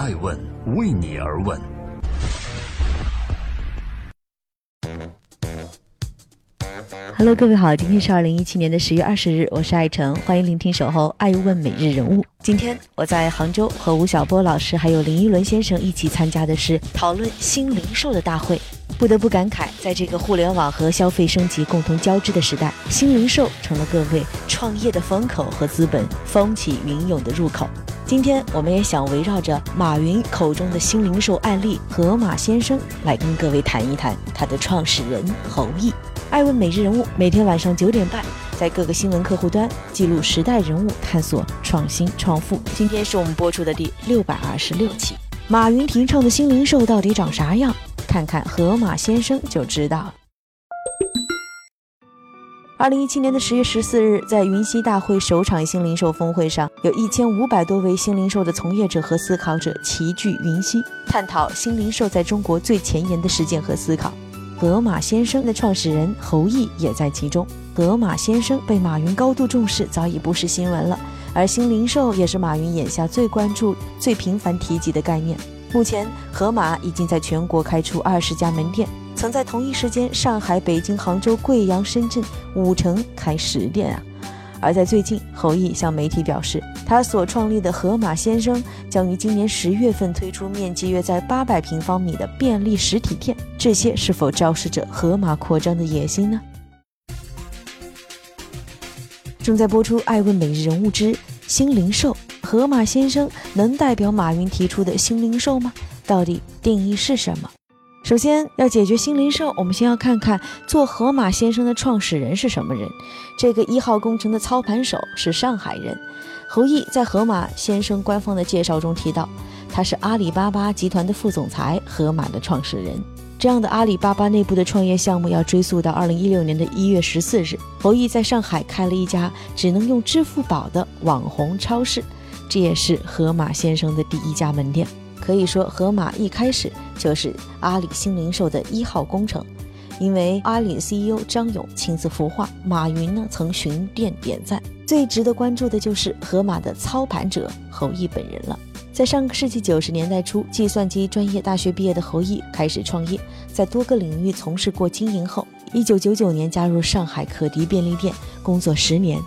爱问为你而问。Hello，各位好，今天是二零一七年的十月二十日，我是爱成，欢迎聆听守候爱问每日人物。今天我在杭州和吴晓波老师还有林依轮先生一起参加的是讨论新零售的大会。不得不感慨，在这个互联网和消费升级共同交织的时代，新零售成了各位创业的风口和资本风起云涌的入口。今天我们也想围绕着马云口中的新零售案例盒马鲜生，来跟各位谈一谈他的创始人侯毅。爱问每日人物，每天晚上九点半，在各个新闻客户端记录时代人物，探索创新创富。今天是我们播出的第六百二十六期。马云提倡的新零售到底长啥样？看看盒马鲜生就知道了。二零一七年的十月十四日，在云栖大会首场新零售峰会上，有一千五百多位新零售的从业者和思考者齐聚云栖，探讨新零售在中国最前沿的实践和思考。盒马鲜生的创始人侯毅也在其中。盒马鲜生被马云高度重视，早已不是新闻了。而新零售也是马云眼下最关注、最频繁提及的概念。目前，盒马已经在全国开出二十家门店，曾在同一时间，上海、北京、杭州、贵阳、深圳五城开十店啊。而在最近，侯毅向媒体表示，他所创立的盒马鲜生将于今年十月份推出面积约在八百平方米的便利实体店。这些是否昭示着盒马扩张的野心呢？正在播出《爱问每日人物之新零售》，盒马鲜生能代表马云提出的新零售吗？到底定义是什么？首先要解决新零售，我们先要看看做盒马先生的创始人是什么人。这个一号工程的操盘手是上海人侯毅，在盒马先生官方的介绍中提到，他是阿里巴巴集团的副总裁，盒马的创始人。这样的阿里巴巴内部的创业项目要追溯到二零一六年的一月十四日，侯毅在上海开了一家只能用支付宝的网红超市，这也是盒马先生的第一家门店。可以说，盒马一开始就是阿里新零售的一号工程，因为阿里 CEO 张勇亲自孵化，马云呢曾巡店点赞。最值得关注的就是盒马的操盘者侯毅本人了。在上个世纪九十年代初，计算机专业大学毕业的侯毅开始创业，在多个领域从事过经营后，一九九九年加入上海可迪便利店工作十年。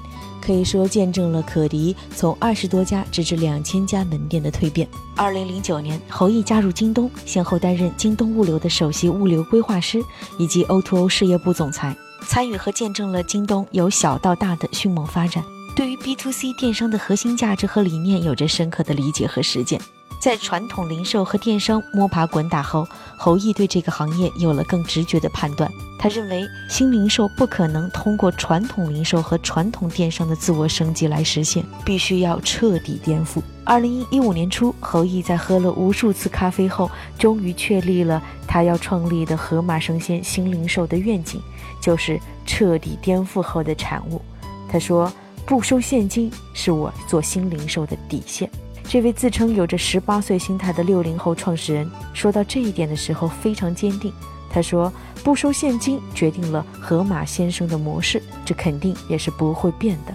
可以说见证了可迪从二十多家直至两千家门店的蜕变。二零零九年，侯毅加入京东，先后担任京东物流的首席物流规划师以及 O2O 事业部总裁，参与和见证了京东由小到大的迅猛发展，对于 B to C 电商的核心价值和理念有着深刻的理解和实践。在传统零售和电商摸爬滚打后，侯毅对这个行业有了更直觉的判断。他认为，新零售不可能通过传统零售和传统电商的自我升级来实现，必须要彻底颠覆。二零一五年初，侯毅在喝了无数次咖啡后，终于确立了他要创立的盒马生鲜新零售的愿景，就是彻底颠覆后的产物。他说：“不收现金是我做新零售的底线。”这位自称有着十八岁心态的六零后创始人说到这一点的时候非常坚定。他说：“不收现金决定了盒马先生的模式，这肯定也是不会变的。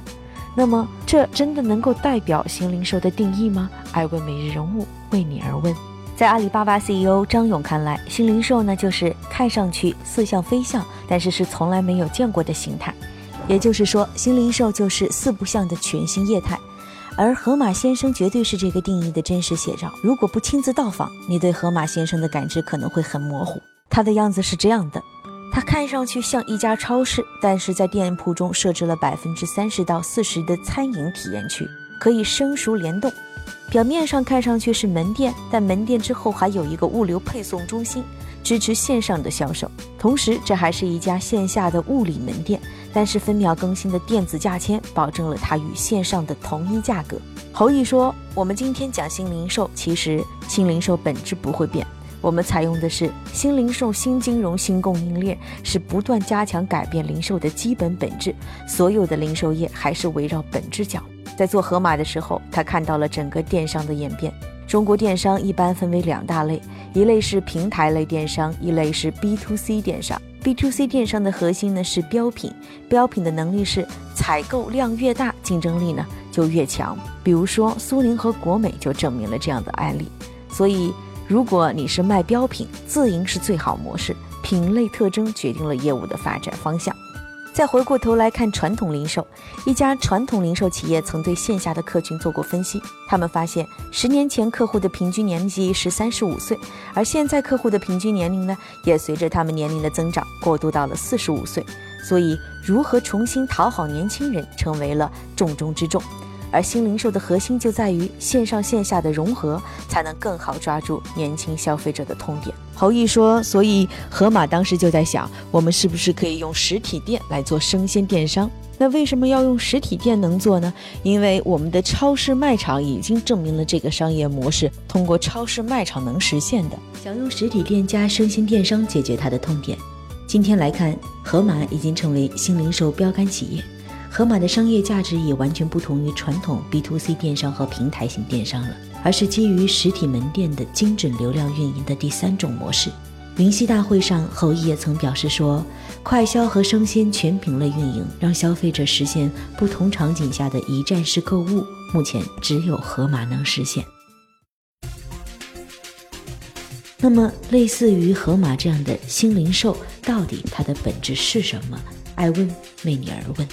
那么，这真的能够代表新零售的定义吗？”爱问每日人物为你而问。在阿里巴巴 CEO 张勇看来，新零售呢就是看上去似像非像，但是是从来没有见过的形态。也就是说，新零售就是四不像的全新业态。而盒马先生绝对是这个定义的真实写照。如果不亲自到访，你对盒马先生的感知可能会很模糊。他的样子是这样的：他看上去像一家超市，但是在店铺中设置了百分之三十到四十的餐饮体验区，可以生熟联动。表面上看上去是门店，但门店之后还有一个物流配送中心，支持线上的销售。同时，这还是一家线下的物理门店。但是分秒更新的电子价签保证了它与线上的同一价格。侯毅说：“我们今天讲新零售，其实新零售本质不会变，我们采用的是新零售、新金融、新供应链，是不断加强改变零售的基本本质。所有的零售业还是围绕本质讲。在做盒马的时候，他看到了整个电商的演变。中国电商一般分为两大类，一类是平台类电商，一类是 B to C 电商。” B to C 电商的核心呢是标品，标品的能力是采购量越大，竞争力呢就越强。比如说苏宁和国美就证明了这样的案例。所以，如果你是卖标品，自营是最好模式，品类特征决定了业务的发展方向。再回过头来看传统零售，一家传统零售企业曾对线下的客群做过分析，他们发现，十年前客户的平均年纪是三十五岁，而现在客户的平均年龄呢，也随着他们年龄的增长过渡到了四十五岁。所以，如何重新讨好年轻人，成为了重中之重。而新零售的核心就在于线上线下的融合，才能更好抓住年轻消费者的痛点。侯毅说：“所以盒马当时就在想，我们是不是可以用实体店来做生鲜电商？那为什么要用实体店能做呢？因为我们的超市卖场已经证明了这个商业模式通过超市卖场能实现的。想用实体店加生鲜电商解决它的痛点。今天来看，盒马已经成为新零售标杆企业。”盒马的商业价值也完全不同于传统 B to C 电商和平台型电商了，而是基于实体门店的精准流量运营的第三种模式。云溪大会上，侯毅也曾表示说，快销和生鲜全品类运营，让消费者实现不同场景下的一站式购物，目前只有盒马能实现。那么，类似于盒马这样的新零售，到底它的本质是什么？爱问为你而问。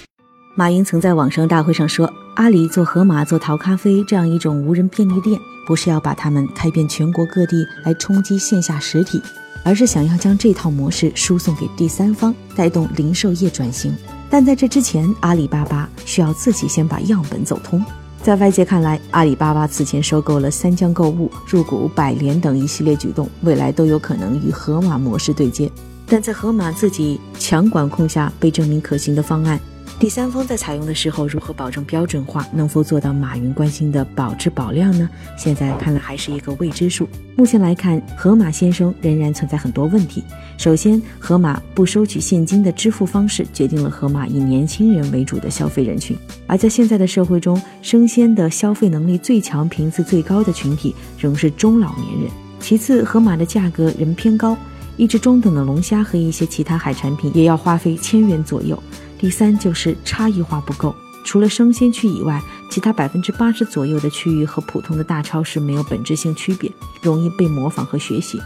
马云曾在网上大会上说：“阿里做盒马做淘咖啡这样一种无人便利店，不是要把它们开遍全国各地来冲击线下实体，而是想要将这套模式输送给第三方，带动零售业转型。但在这之前，阿里巴巴需要自己先把样本走通。在外界看来，阿里巴巴此前收购了三江购物、入股百联等一系列举动，未来都有可能与盒马模式对接。但在盒马自己强管控下，被证明可行的方案。”第三方在采用的时候如何保证标准化？能否做到马云关心的保质保量呢？现在看来还是一个未知数。目前来看，盒马先生仍然存在很多问题。首先，盒马不收取现金的支付方式，决定了盒马以年轻人为主的消费人群。而在现在的社会中，生鲜的消费能力最强、频次最高的群体仍是中老年人。其次，盒马的价格仍偏高，一只中等的龙虾和一些其他海产品也要花费千元左右。第三就是差异化不够，除了生鲜区以外，其他百分之八十左右的区域和普通的大超市没有本质性区别，容易被模仿和学习。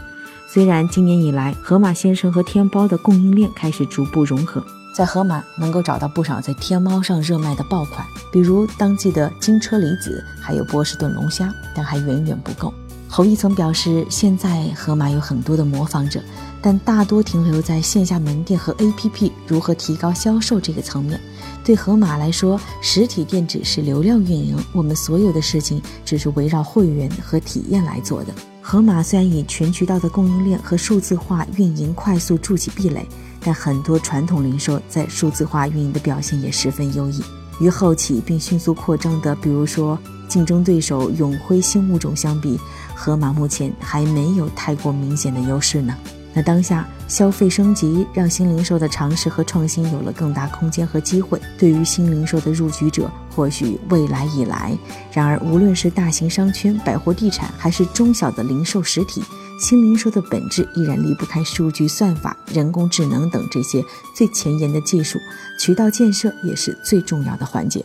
虽然今年以来，盒马鲜生和天猫的供应链开始逐步融合，在盒马能够找到不少在天猫上热卖的爆款，比如当季的金车厘子，还有波士顿龙虾，但还远远不够。侯一曾表示，现在盒马有很多的模仿者。但大多停留在线下门店和 APP 如何提高销售这个层面。对盒马来说，实体店只是流量运营，我们所有的事情只是围绕会员和体验来做的。盒马虽然以全渠道的供应链和数字化运营快速筑起壁垒，但很多传统零售在数字化运营的表现也十分优异。与后起并迅速扩张的，比如说竞争对手永辉新物种相比，盒马目前还没有太过明显的优势呢。那当下消费升级，让新零售的尝试和创新有了更大空间和机会。对于新零售的入局者，或许未来已来。然而，无论是大型商圈、百货地产，还是中小的零售实体，新零售的本质依然离不开数据算法、人工智能等这些最前沿的技术。渠道建设也是最重要的环节。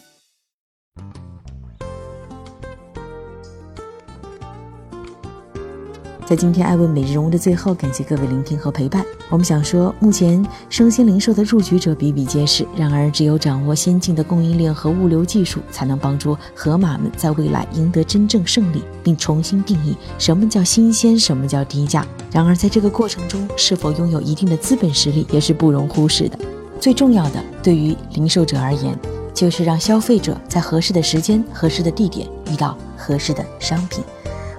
在今天艾问每日人物的最后，感谢各位聆听和陪伴。我们想说，目前生鲜零售的入局者比比皆是，然而只有掌握先进的供应链和物流技术，才能帮助盒马们在未来赢得真正胜利，并重新定义什么叫新鲜，什么叫低价。然而在这个过程中，是否拥有一定的资本实力也是不容忽视的。最重要的，对于零售者而言，就是让消费者在合适的时间、合适的地点遇到合适的商品。